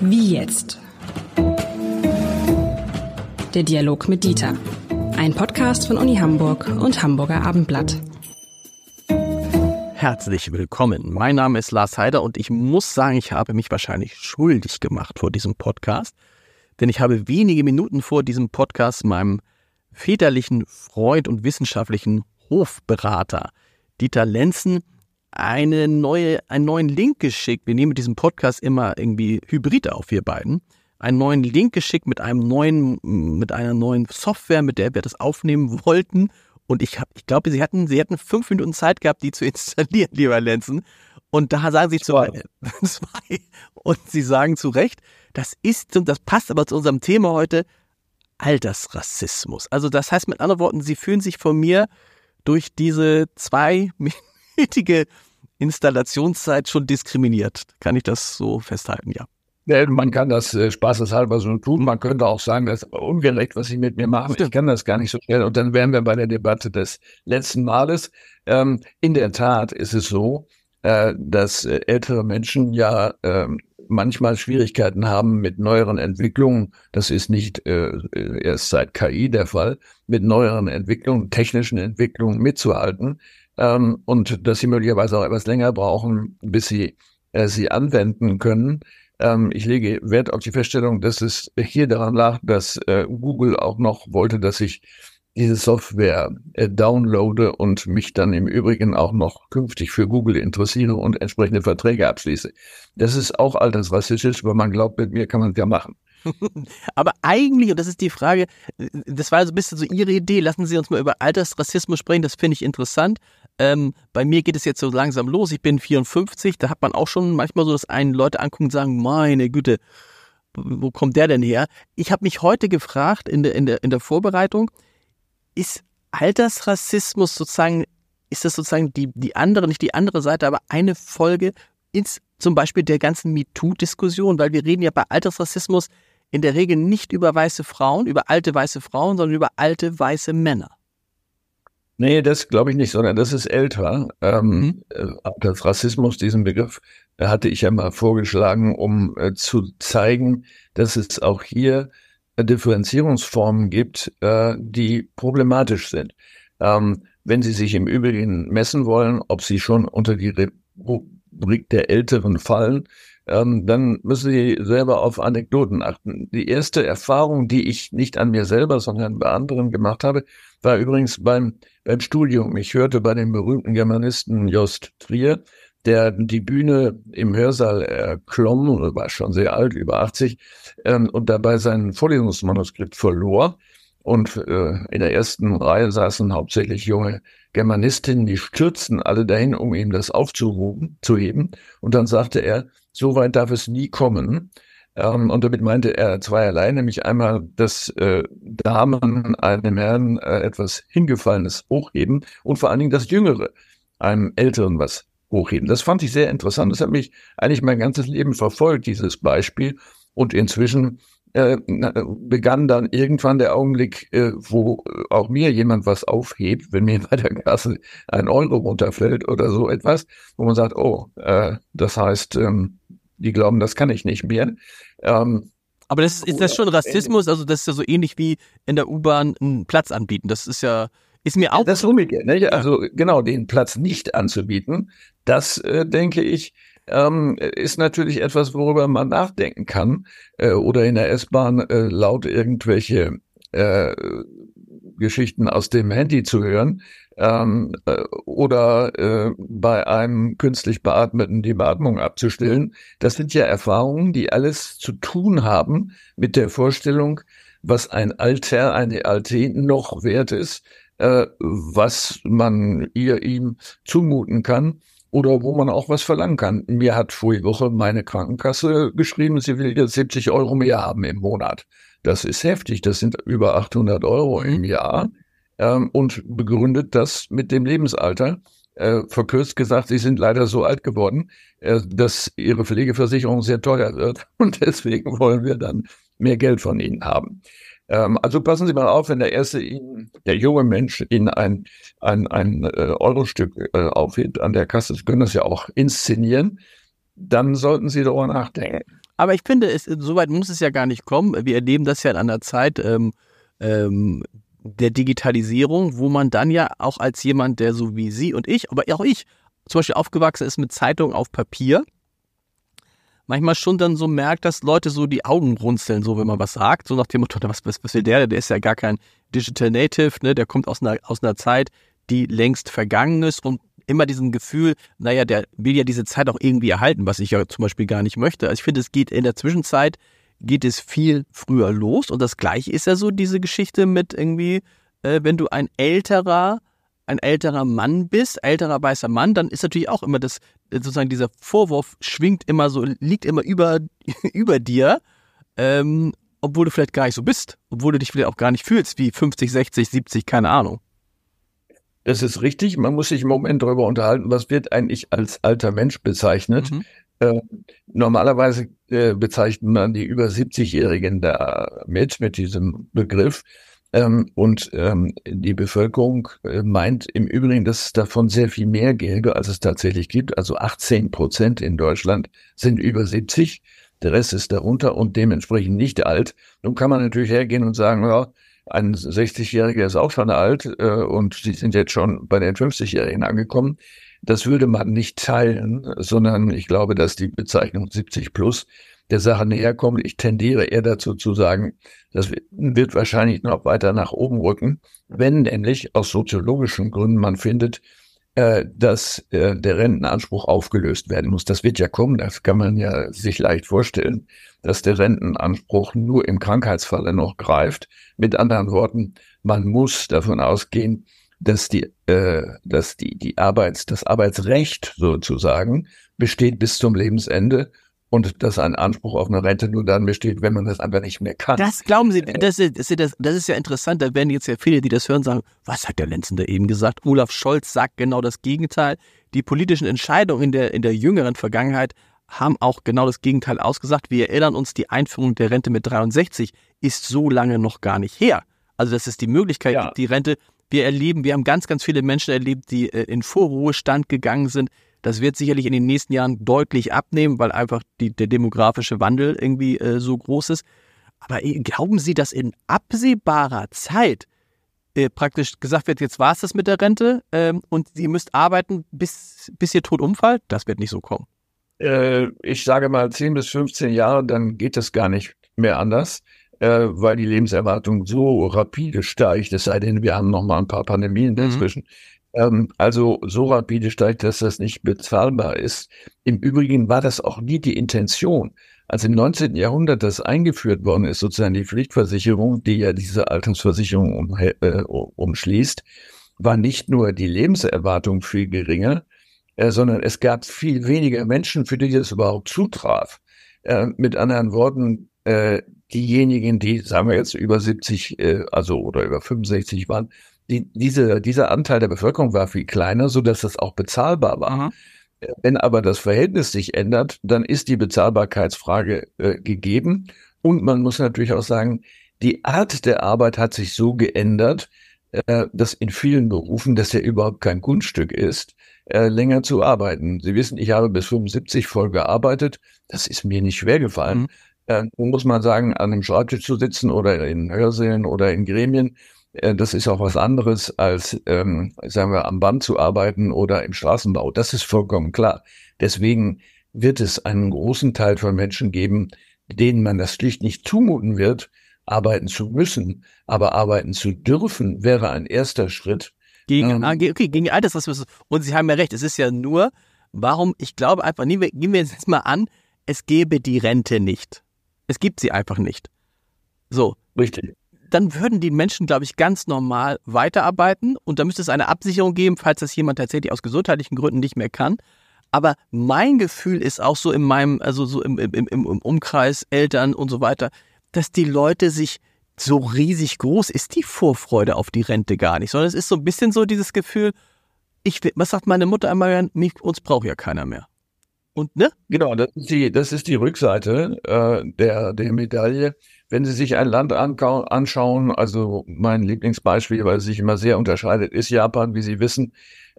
Wie jetzt? Der Dialog mit Dieter. Ein Podcast von Uni Hamburg und Hamburger Abendblatt. Herzlich willkommen. Mein Name ist Lars Heider und ich muss sagen, ich habe mich wahrscheinlich schuldig gemacht vor diesem Podcast, denn ich habe wenige Minuten vor diesem Podcast meinem väterlichen Freund und wissenschaftlichen Hofberater Dieter Lenzen eine neue, einen neuen Link geschickt. Wir nehmen mit diesem Podcast immer irgendwie Hybrid auf, wir beiden. Einen neuen Link geschickt mit einem neuen, mit einer neuen Software, mit der wir das aufnehmen wollten. Und ich habe, ich glaube, sie hatten, sie hatten fünf Minuten Zeit gehabt, die zu installieren, lieber Lenzen. Und da sagen sie zu Recht, und sie sagen zu Recht, das ist, und das passt aber zu unserem Thema heute, Altersrassismus. Also das heißt mit anderen Worten, sie fühlen sich von mir durch diese zwei nötige Installationszeit schon diskriminiert. Kann ich das so festhalten, ja. Ja, man kann das äh, spaßeshalber so tun. Man könnte auch sagen, das ist ungerecht, was Sie mit mir machen. Ich kann das gar nicht so schnell. Und dann wären wir bei der Debatte des letzten Males. Ähm, in der Tat ist es so, äh, dass äh, ältere Menschen ja äh, manchmal Schwierigkeiten haben mit neueren Entwicklungen. Das ist nicht äh, erst seit KI der Fall, mit neueren Entwicklungen, technischen Entwicklungen mitzuhalten ähm, und dass sie möglicherweise auch etwas länger brauchen, bis sie äh, sie anwenden können. Ähm, ich lege Wert auf die Feststellung, dass es hier daran lag, dass äh, Google auch noch wollte, dass ich diese Software äh, downloade und mich dann im Übrigen auch noch künftig für Google interessiere und entsprechende Verträge abschließe. Das ist auch altersrassistisch, weil man glaubt, mit mir kann man es ja machen. Aber eigentlich, und das ist die Frage, das war so ein bisschen so Ihre Idee, lassen Sie uns mal über Altersrassismus sprechen, das finde ich interessant. Ähm, bei mir geht es jetzt so langsam los, ich bin 54, da hat man auch schon manchmal so, dass einen Leute angucken und sagen, meine Güte, wo kommt der denn her? Ich habe mich heute gefragt in der, in, der, in der Vorbereitung, ist Altersrassismus sozusagen, ist das sozusagen die, die andere, nicht die andere Seite, aber eine Folge ins, zum Beispiel der ganzen MeToo-Diskussion, weil wir reden ja bei Altersrassismus in der Regel nicht über weiße Frauen, über alte weiße Frauen, sondern über alte weiße Männer. Nee, das glaube ich nicht, sondern das ist älter. Ähm, mhm. Äh, das Rassismus, diesen Begriff, äh, hatte ich ja mal vorgeschlagen, um äh, zu zeigen, dass es auch hier äh, Differenzierungsformen gibt, äh, die problematisch sind. Ähm, wenn Sie sich im Übrigen messen wollen, ob Sie schon unter die Rubrik der Älteren fallen, ähm, dann müssen Sie selber auf Anekdoten achten. Die erste Erfahrung, die ich nicht an mir selber, sondern bei anderen gemacht habe, war übrigens beim, beim Studium. Ich hörte bei dem berühmten Germanisten Jost Trier, der die Bühne im Hörsaal erklomm, war schon sehr alt, über 80, ähm, und dabei sein Vorlesungsmanuskript verlor. Und äh, in der ersten Reihe saßen hauptsächlich junge Germanistinnen, die stürzten alle dahin, um ihm das aufzuheben. Zu heben. Und dann sagte er, so weit darf es nie kommen. Ähm, und damit meinte er zweierlei, nämlich einmal, dass äh, Damen einem Herrn äh, etwas Hingefallenes hochheben und vor allen Dingen das Jüngere einem Älteren was hochheben. Das fand ich sehr interessant. Das hat mich eigentlich mein ganzes Leben verfolgt, dieses Beispiel. Und inzwischen äh, begann dann irgendwann der Augenblick, äh, wo auch mir jemand was aufhebt, wenn mir bei der Kasse ein Euro runterfällt oder so etwas, wo man sagt, oh, äh, das heißt, ähm, die glauben, das kann ich nicht mehr. Ähm, aber das ist, das schon Rassismus? Also das ist ja so ähnlich wie in der U-Bahn einen Platz anbieten. Das ist ja ist mir auch. Das umgekehrt. Ne? Also genau den Platz nicht anzubieten, das äh, denke ich ähm, ist natürlich etwas, worüber man nachdenken kann. Äh, oder in der S-Bahn äh, laut irgendwelche äh, Geschichten aus dem Handy zu hören ähm, äh, oder äh, bei einem künstlich beatmeten die Beatmung abzustellen. Das sind ja Erfahrungen, die alles zu tun haben mit der Vorstellung, was ein Alter, eine Alte noch wert ist, äh, was man ihr ihm zumuten kann oder wo man auch was verlangen kann. Mir hat vorige Woche meine Krankenkasse geschrieben, sie will jetzt 70 Euro mehr haben im Monat. Das ist heftig, das sind über 800 Euro im. Jahr ähm, und begründet das mit dem Lebensalter. Äh, verkürzt gesagt, sie sind leider so alt geworden, äh, dass ihre Pflegeversicherung sehr teuer wird und deswegen wollen wir dann mehr Geld von ihnen haben. Ähm, also passen Sie mal auf, wenn der erste Ihnen, der junge Mensch Ihnen ein, ein, ein äh, Eurostück äh, aufhebt an der Kasse, Sie können das ja auch inszenieren. dann sollten Sie darüber nachdenken. Aber ich finde, es, soweit muss es ja gar nicht kommen. Wir erleben das ja in einer Zeit ähm, ähm, der Digitalisierung, wo man dann ja auch als jemand, der so wie Sie und ich, aber auch ich, zum Beispiel aufgewachsen ist mit Zeitungen auf Papier, manchmal schon dann so merkt, dass Leute so die Augen runzeln, so wenn man was sagt, so nach dem Motto, was, was, was will der? Der ist ja gar kein Digital Native, ne? Der kommt aus einer, aus einer Zeit, die längst vergangen ist und immer diesen Gefühl, naja, der will ja diese Zeit auch irgendwie erhalten, was ich ja zum Beispiel gar nicht möchte. Also ich finde, es geht in der Zwischenzeit, geht es viel früher los und das gleiche ist ja so diese Geschichte mit irgendwie, äh, wenn du ein älterer, ein älterer Mann bist, älterer weißer Mann, dann ist natürlich auch immer das, sozusagen dieser Vorwurf schwingt immer so, liegt immer über, über dir, ähm, obwohl du vielleicht gar nicht so bist, obwohl du dich vielleicht auch gar nicht fühlst wie 50, 60, 70, keine Ahnung. Das ist richtig. Man muss sich im Moment darüber unterhalten, was wird eigentlich als alter Mensch bezeichnet. Mhm. Äh, normalerweise äh, bezeichnet man die über 70-Jährigen da mit, mit diesem Begriff. Ähm, und ähm, die Bevölkerung äh, meint im Übrigen, dass es davon sehr viel mehr gäbe, als es tatsächlich gibt. Also 18 Prozent in Deutschland sind über 70. Der Rest ist darunter und dementsprechend nicht alt. Nun kann man natürlich hergehen und sagen, ja, ein 60-Jähriger ist auch schon alt äh, und sie sind jetzt schon bei den 50-Jährigen angekommen. Das würde man nicht teilen, sondern ich glaube, dass die Bezeichnung 70 plus der Sache näher kommt. Ich tendiere eher dazu zu sagen, das wird wahrscheinlich noch weiter nach oben rücken, wenn nämlich aus soziologischen Gründen man findet, äh, dass äh, der Rentenanspruch aufgelöst werden muss. Das wird ja kommen, das kann man ja sich leicht vorstellen, dass der Rentenanspruch nur im Krankheitsfalle noch greift. Mit anderen Worten, man muss davon ausgehen, dass die, äh, dass die, die Arbeits, das Arbeitsrecht sozusagen besteht bis zum Lebensende und dass ein Anspruch auf eine Rente nur dann besteht, wenn man das einfach nicht mehr kann. Das glauben Sie, äh, das ist, das, das ist ja interessant. Da werden jetzt ja viele, die das hören, sagen, was hat der Lenzen da eben gesagt? Olaf Scholz sagt genau das Gegenteil. Die politischen Entscheidungen in der, in der jüngeren Vergangenheit haben auch genau das Gegenteil ausgesagt. Wir erinnern uns, die Einführung der Rente mit 63 ist so lange noch gar nicht her. Also das ist die Möglichkeit, ja. die Rente. Wir erleben, wir haben ganz, ganz viele Menschen erlebt, die äh, in Vorruhestand gegangen sind, das wird sicherlich in den nächsten Jahren deutlich abnehmen, weil einfach die, der demografische Wandel irgendwie äh, so groß ist. Aber äh, glauben Sie, dass in absehbarer Zeit äh, praktisch gesagt wird, jetzt war es das mit der Rente ähm, und Sie müsst arbeiten, bis, bis Ihr Tod umfällt? Das wird nicht so kommen. Äh, ich sage mal 10 bis 15 Jahre, dann geht das gar nicht mehr anders, äh, weil die Lebenserwartung so rapide steigt, es sei denn, wir haben noch mal ein paar Pandemien mhm. dazwischen. Ähm, also so rapide steigt, dass das nicht bezahlbar ist. Im Übrigen war das auch nie die Intention. Als im 19. Jahrhundert das eingeführt worden ist, sozusagen die Pflichtversicherung, die ja diese Altersversicherung um, äh, umschließt, war nicht nur die Lebenserwartung viel geringer, äh, sondern es gab viel weniger Menschen, für die das überhaupt zutraf. Äh, mit anderen Worten, äh, diejenigen, die, sagen wir jetzt, über 70, äh, also oder über 65 waren, die, diese, dieser Anteil der Bevölkerung war viel kleiner, so dass das auch bezahlbar war. Mhm. Wenn aber das Verhältnis sich ändert, dann ist die Bezahlbarkeitsfrage äh, gegeben. Und man muss natürlich auch sagen, die Art der Arbeit hat sich so geändert, äh, dass in vielen Berufen das ja überhaupt kein Kunststück ist, äh, länger zu arbeiten. Sie wissen, ich habe bis 75 voll gearbeitet. Das ist mir nicht schwer gefallen. Mhm. Äh, muss man sagen, an einem Schreibtisch zu sitzen oder in Hörsälen oder in Gremien, das ist auch was anderes als, ähm, sagen wir, am Band zu arbeiten oder im Straßenbau. Das ist vollkommen klar. Deswegen wird es einen großen Teil von Menschen geben, denen man das schlicht nicht zumuten wird, arbeiten zu müssen. Aber arbeiten zu dürfen wäre ein erster Schritt. Gegen, ähm, ah, okay, gegen Altersrassismus. Und Sie haben ja recht, es ist ja nur, warum, ich glaube einfach, nehmen wir, nehmen wir jetzt mal an, es gäbe die Rente nicht. Es gibt sie einfach nicht. So. Richtig dann würden die Menschen, glaube ich, ganz normal weiterarbeiten und da müsste es eine Absicherung geben, falls das jemand tatsächlich aus gesundheitlichen Gründen nicht mehr kann. Aber mein Gefühl ist auch so in meinem, also so im, im, im, im Umkreis, Eltern und so weiter, dass die Leute sich so riesig groß ist die Vorfreude auf die Rente gar nicht, sondern es ist so ein bisschen so dieses Gefühl, ich, was sagt meine Mutter einmal, uns braucht ja keiner mehr. Und ne? Genau, das ist die, das ist die Rückseite äh, der, der Medaille. Wenn Sie sich ein Land anschauen, also mein Lieblingsbeispiel, weil es sich immer sehr unterscheidet, ist Japan, wie Sie wissen.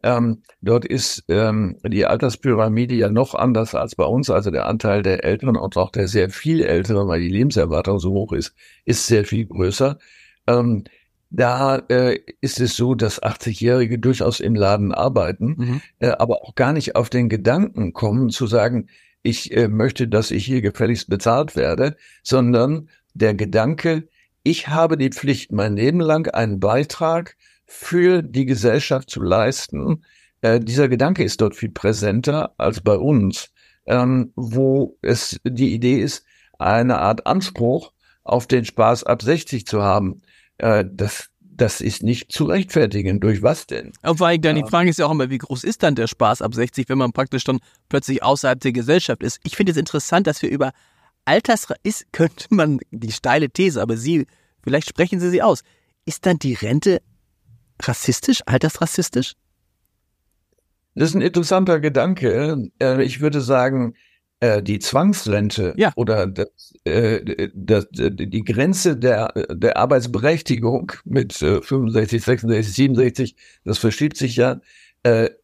Ähm, dort ist ähm, die Alterspyramide ja noch anders als bei uns. Also der Anteil der Älteren und auch der sehr viel Älteren, weil die Lebenserwartung so hoch ist, ist sehr viel größer. Ähm, da äh, ist es so, dass 80-Jährige durchaus im Laden arbeiten, mhm. äh, aber auch gar nicht auf den Gedanken kommen zu sagen, ich äh, möchte, dass ich hier gefälligst bezahlt werde, sondern der Gedanke, ich habe die Pflicht, mein Leben lang einen Beitrag für die Gesellschaft zu leisten. Äh, dieser Gedanke ist dort viel präsenter als bei uns, ähm, wo es die Idee ist, eine Art Anspruch auf den Spaß ab 60 zu haben. Äh, das, das ist nicht zu rechtfertigen. Durch was denn? Und vor allem dann ja. die Frage ist ja auch immer, wie groß ist dann der Spaß ab 60, wenn man praktisch dann plötzlich außerhalb der Gesellschaft ist? Ich finde es interessant, dass wir über Alters ist, könnte man die steile These, aber Sie, vielleicht sprechen Sie sie aus. Ist dann die Rente rassistisch, altersrassistisch? Das ist ein interessanter Gedanke. Äh, ich würde sagen, die Zwangsrente ja. oder das, äh, das, die Grenze der, der Arbeitsberechtigung mit 65, 66, 67, das verschiebt sich ja,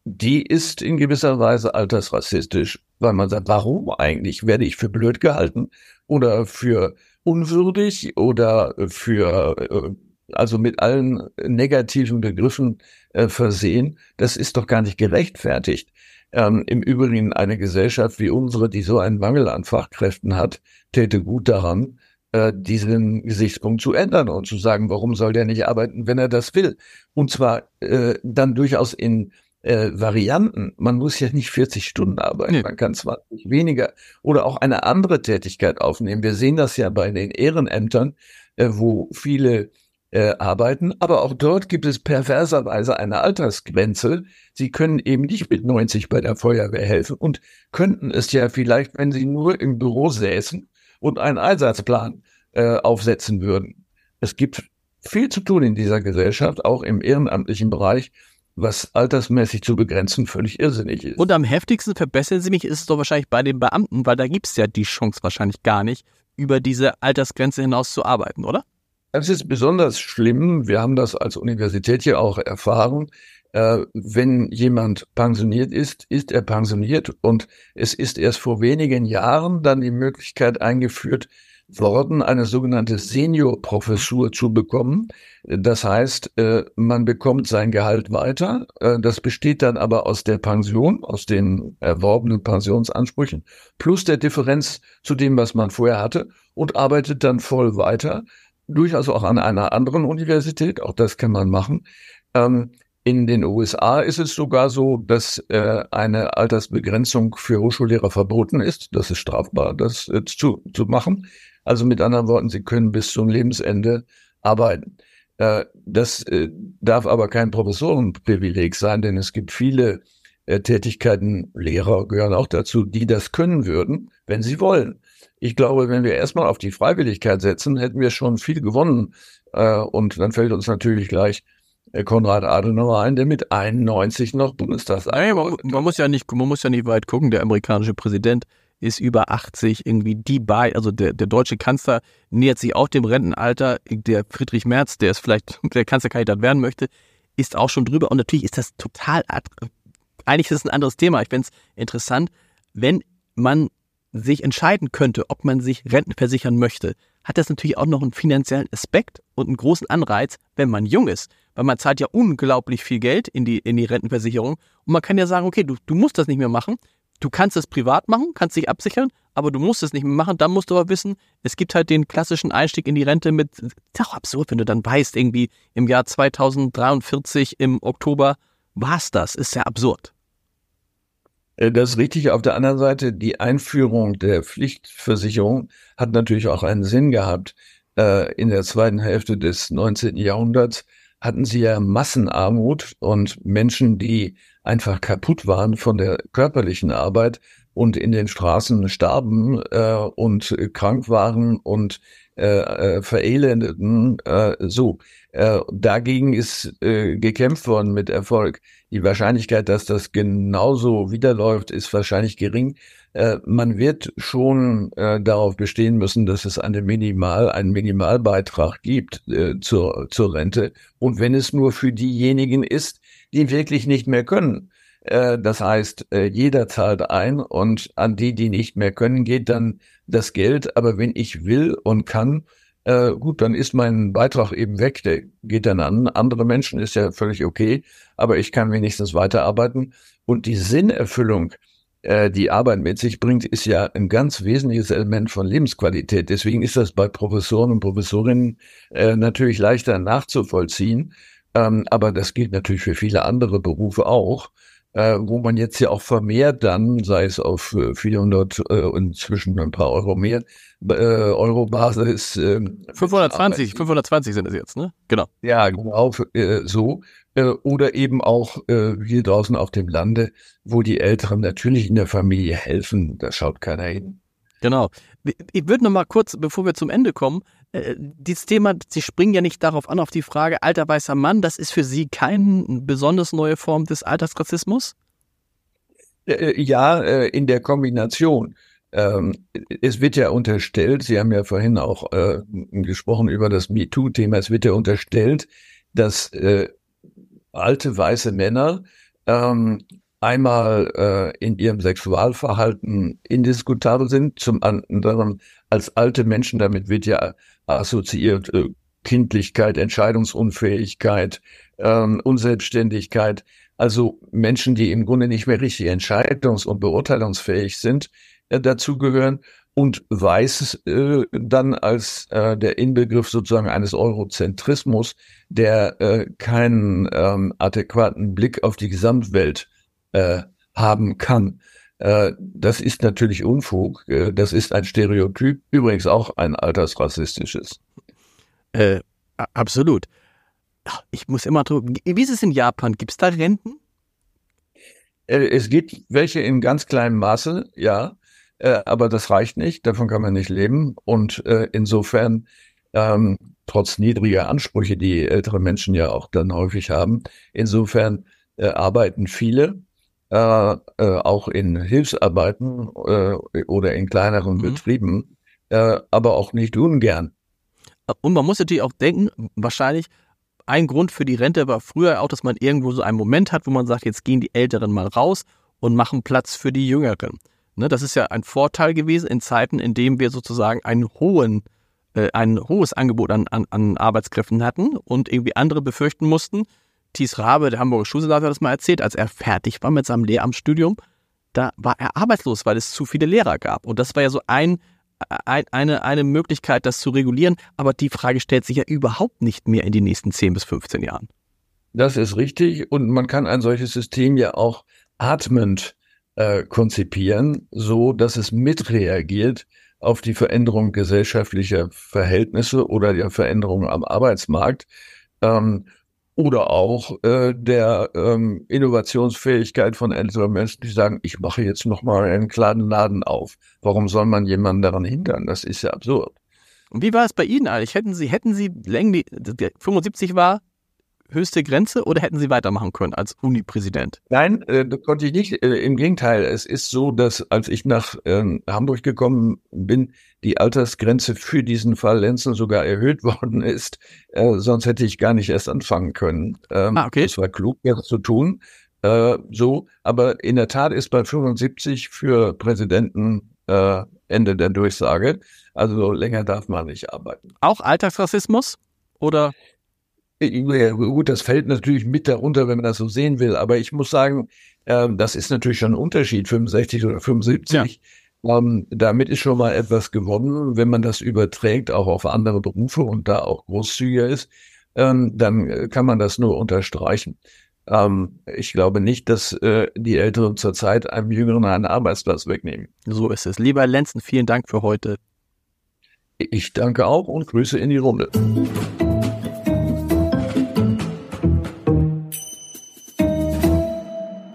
die ist in gewisser Weise altersrassistisch, weil man sagt, warum eigentlich? Werde ich für blöd gehalten oder für unwürdig oder für also mit allen negativen Begriffen äh, versehen. Das ist doch gar nicht gerechtfertigt. Ähm, Im Übrigen eine Gesellschaft wie unsere, die so einen Mangel an Fachkräften hat, täte gut daran, äh, diesen Gesichtspunkt zu ändern und zu sagen, warum soll der nicht arbeiten, wenn er das will? Und zwar äh, dann durchaus in äh, Varianten. Man muss ja nicht 40 Stunden arbeiten, nee. man kann 20 weniger oder auch eine andere Tätigkeit aufnehmen. Wir sehen das ja bei den Ehrenämtern, äh, wo viele äh, arbeiten. Aber auch dort gibt es perverserweise eine Altersgrenze. Sie können eben nicht mit 90 bei der Feuerwehr helfen und könnten es ja vielleicht, wenn sie nur im Büro säßen und einen Einsatzplan äh, aufsetzen würden. Es gibt viel zu tun in dieser Gesellschaft, auch im ehrenamtlichen Bereich, was altersmäßig zu begrenzen völlig irrsinnig ist. Und am heftigsten verbessern Sie mich, ist es doch wahrscheinlich bei den Beamten, weil da gibt es ja die Chance wahrscheinlich gar nicht, über diese Altersgrenze hinaus zu arbeiten, oder? Es ist besonders schlimm, wir haben das als Universität hier auch erfahren, äh, wenn jemand pensioniert ist, ist er pensioniert und es ist erst vor wenigen Jahren dann die Möglichkeit eingeführt worden, eine sogenannte Seniorprofessur zu bekommen. Das heißt, äh, man bekommt sein Gehalt weiter. Äh, das besteht dann aber aus der Pension, aus den erworbenen Pensionsansprüchen, plus der Differenz zu dem, was man vorher hatte und arbeitet dann voll weiter durchaus auch an einer anderen Universität, auch das kann man machen. Ähm, in den USA ist es sogar so, dass äh, eine Altersbegrenzung für Hochschullehrer verboten ist. Das ist strafbar, das äh, zu, zu machen. Also mit anderen Worten, sie können bis zum Lebensende arbeiten. Äh, das äh, darf aber kein Professorenprivileg sein, denn es gibt viele äh, Tätigkeiten, Lehrer gehören auch dazu, die das können würden, wenn sie wollen. Ich glaube, wenn wir erstmal auf die Freiwilligkeit setzen, hätten wir schon viel gewonnen. Äh, und dann fällt uns natürlich gleich äh, Konrad Adenauer ein, der mit 91 noch Bundestagsabgeordneter man, man muss ja nicht, man muss ja nicht weit gucken. Der amerikanische Präsident ist über 80 irgendwie die bei, also der, der deutsche Kanzler nähert sich auch dem Rentenalter. Der Friedrich Merz, der ist vielleicht der Kanzlerkandidat werden möchte, ist auch schon drüber. Und natürlich ist das total, eigentlich ist es ein anderes Thema. Ich finde es interessant, wenn man sich entscheiden könnte, ob man sich Renten versichern möchte, hat das natürlich auch noch einen finanziellen Aspekt und einen großen Anreiz, wenn man jung ist. Weil man zahlt ja unglaublich viel Geld in die, in die Rentenversicherung und man kann ja sagen, okay, du, du musst das nicht mehr machen. Du kannst es privat machen, kannst dich absichern, aber du musst es nicht mehr machen. Dann musst du aber wissen, es gibt halt den klassischen Einstieg in die Rente mit, ist auch absurd, wenn du dann weißt, irgendwie im Jahr 2043 im Oktober war's das. Ist ja absurd. Äh, das ist richtig. Auf der anderen Seite, die Einführung der Pflichtversicherung hat natürlich auch einen Sinn gehabt. Äh, in der zweiten Hälfte des 19. Jahrhunderts hatten sie ja Massenarmut und Menschen, die einfach kaputt waren von der körperlichen Arbeit und in den Straßen starben äh, und krank waren und verelendeten. So, äh, dagegen ist äh, gekämpft worden mit Erfolg. Die Wahrscheinlichkeit, dass das genauso wiederläuft, ist wahrscheinlich gering. äh, man wird schon äh, darauf bestehen müssen, dass es eine Minimal, einen Minimalbeitrag gibt zur, zur Rente. Und wenn es nur für diejenigen ist, die wirklich nicht mehr können. Das heißt, jeder zahlt ein und an die, die nicht mehr können, geht dann das Geld. Aber wenn ich will und kann, äh, gut, dann ist mein Beitrag eben weg. Der geht dann an andere Menschen, ist ja völlig okay. Aber ich kann wenigstens weiterarbeiten. Und die Sinnerfüllung, äh, die Arbeit mit sich bringt, ist ja ein ganz wesentliches Element von Lebensqualität. Deswegen ist das bei Professoren und Professorinnen äh, natürlich leichter nachzuvollziehen. Ähm, aber das gilt natürlich für viele andere Berufe auch äh, wo man jetzt ja auch vermehrt dann, sei es auf 400 äh, und zwischen ein paar Euro mehr, äh, Euro Basis. Äh, 520, 520 sind es jetzt, ne? Genau. Ja, genau, äh, so. Äh, oder eben auch äh, hier draußen auf dem Lande, wo die Älteren natürlich in der Familie helfen, da schaut keiner hin. Genau. Ich würde noch mal kurz, bevor wir zum Ende kommen, äh, dieses Thema, Sie springen ja nicht darauf an, auf die Frage alter weißer Mann, das ist für Sie keine besonders neue Form des Alltagsrassismus? Äh, äh, ja, in der Kombination. Ähm, es wird ja unterstellt, Sie haben ja vorhin auch gesprochen über das MeToo-Thema, es wird ja unterstellt, dass alte weiße Männer ähm, einmal äh, in ihrem Sexualverhalten indiskutabel sind, zum anderen als alte Menschen, damit wird ja assoziiert äh, Kindlichkeit, Entscheidungsunfähigkeit, ähm, Unselbstständigkeit, also Menschen, die im Grunde nicht mehr richtig entscheidungs- und beurteilungsfähig sind, äh, dazugehören und weiß äh, dann als äh, der Inbegriff sozusagen eines Eurozentrismus, der äh, keinen ähm, adäquaten Blick auf die Gesamtwelt äh, haben kann. Äh, das ist natürlich Unfug. Äh, das ist ein Stereotyp, übrigens auch ein altersrassistisches. Äh, absolut. Ich muss immer drüber. Wie ist es in Japan? Gibt es da Renten? Äh, es gibt welche in ganz kleinem Maße, ja, aber das reicht nicht. Davon kann man nicht leben. Und insofern, ähm, trotz niedriger Ansprüche, die ältere Menschen ja auch dann häufig haben, insofern arbeiten viele äh, äh, auch in Hilfsarbeiten äh, oder in kleineren mhm. Betrieben, äh, aber auch nicht ungern. Und man muss natürlich auch denken, wahrscheinlich ein Grund für die Rente war früher auch, dass man irgendwo so einen Moment hat, wo man sagt, jetzt gehen die Älteren mal raus und machen Platz für die Jüngeren. Ne, das ist ja ein Vorteil gewesen in Zeiten, in denen wir sozusagen einen hohen, äh, ein hohes Angebot an, an, an Arbeitskräften hatten und irgendwie andere befürchten mussten, Thies Rabe, der Hamburger Schulsenator, hat das mal erzählt, als er fertig war mit seinem Lehramtsstudium, da war er arbeitslos, weil es zu viele Lehrer gab. Und das war ja so ein, ein, eine, eine Möglichkeit, das zu regulieren. Aber die Frage stellt sich ja überhaupt nicht mehr in den nächsten 10 bis 15 Jahren. Das ist richtig. Und man kann ein solches System ja auch atmend äh, konzipieren, so dass es mitreagiert auf die Veränderung gesellschaftlicher Verhältnisse oder die Veränderung am Arbeitsmarkt. Ähm, oder auch äh, der ähm, Innovationsfähigkeit von älteren Menschen, die sagen, ich mache jetzt noch mal einen kleinen Laden auf. Warum soll man jemanden daran hindern? Das ist ja absurd. Und wie war es bei Ihnen eigentlich? Hätten Sie, hätten Sie länglich, 75 war höchste Grenze oder hätten Sie weitermachen können als Uni-Präsident? Nein, äh, das konnte ich nicht. Äh, Im Gegenteil, es ist so, dass als ich nach äh, Hamburg gekommen bin, die Altersgrenze für diesen Fall Lenzen sogar erhöht worden ist. Äh, sonst hätte ich gar nicht erst anfangen können. Ähm, ah, okay. Es war klug, das zu tun. Äh, so, aber in der Tat ist bei 75 für Präsidenten äh, Ende der Durchsage. Also länger darf man nicht arbeiten. Auch Alltagsrassismus oder? Gut, das fällt natürlich mit darunter, wenn man das so sehen will. Aber ich muss sagen, äh, das ist natürlich schon ein Unterschied, 65 oder 75. Ja. Ähm, damit ist schon mal etwas gewonnen. Wenn man das überträgt, auch auf andere Berufe und da auch großzügiger ist, ähm, dann äh, kann man das nur unterstreichen. Ähm, ich glaube nicht, dass äh, die Älteren zurzeit einem Jüngeren einen Arbeitsplatz wegnehmen. So ist es. Lieber Lenzen, vielen Dank für heute. Ich danke auch und Grüße in die Runde.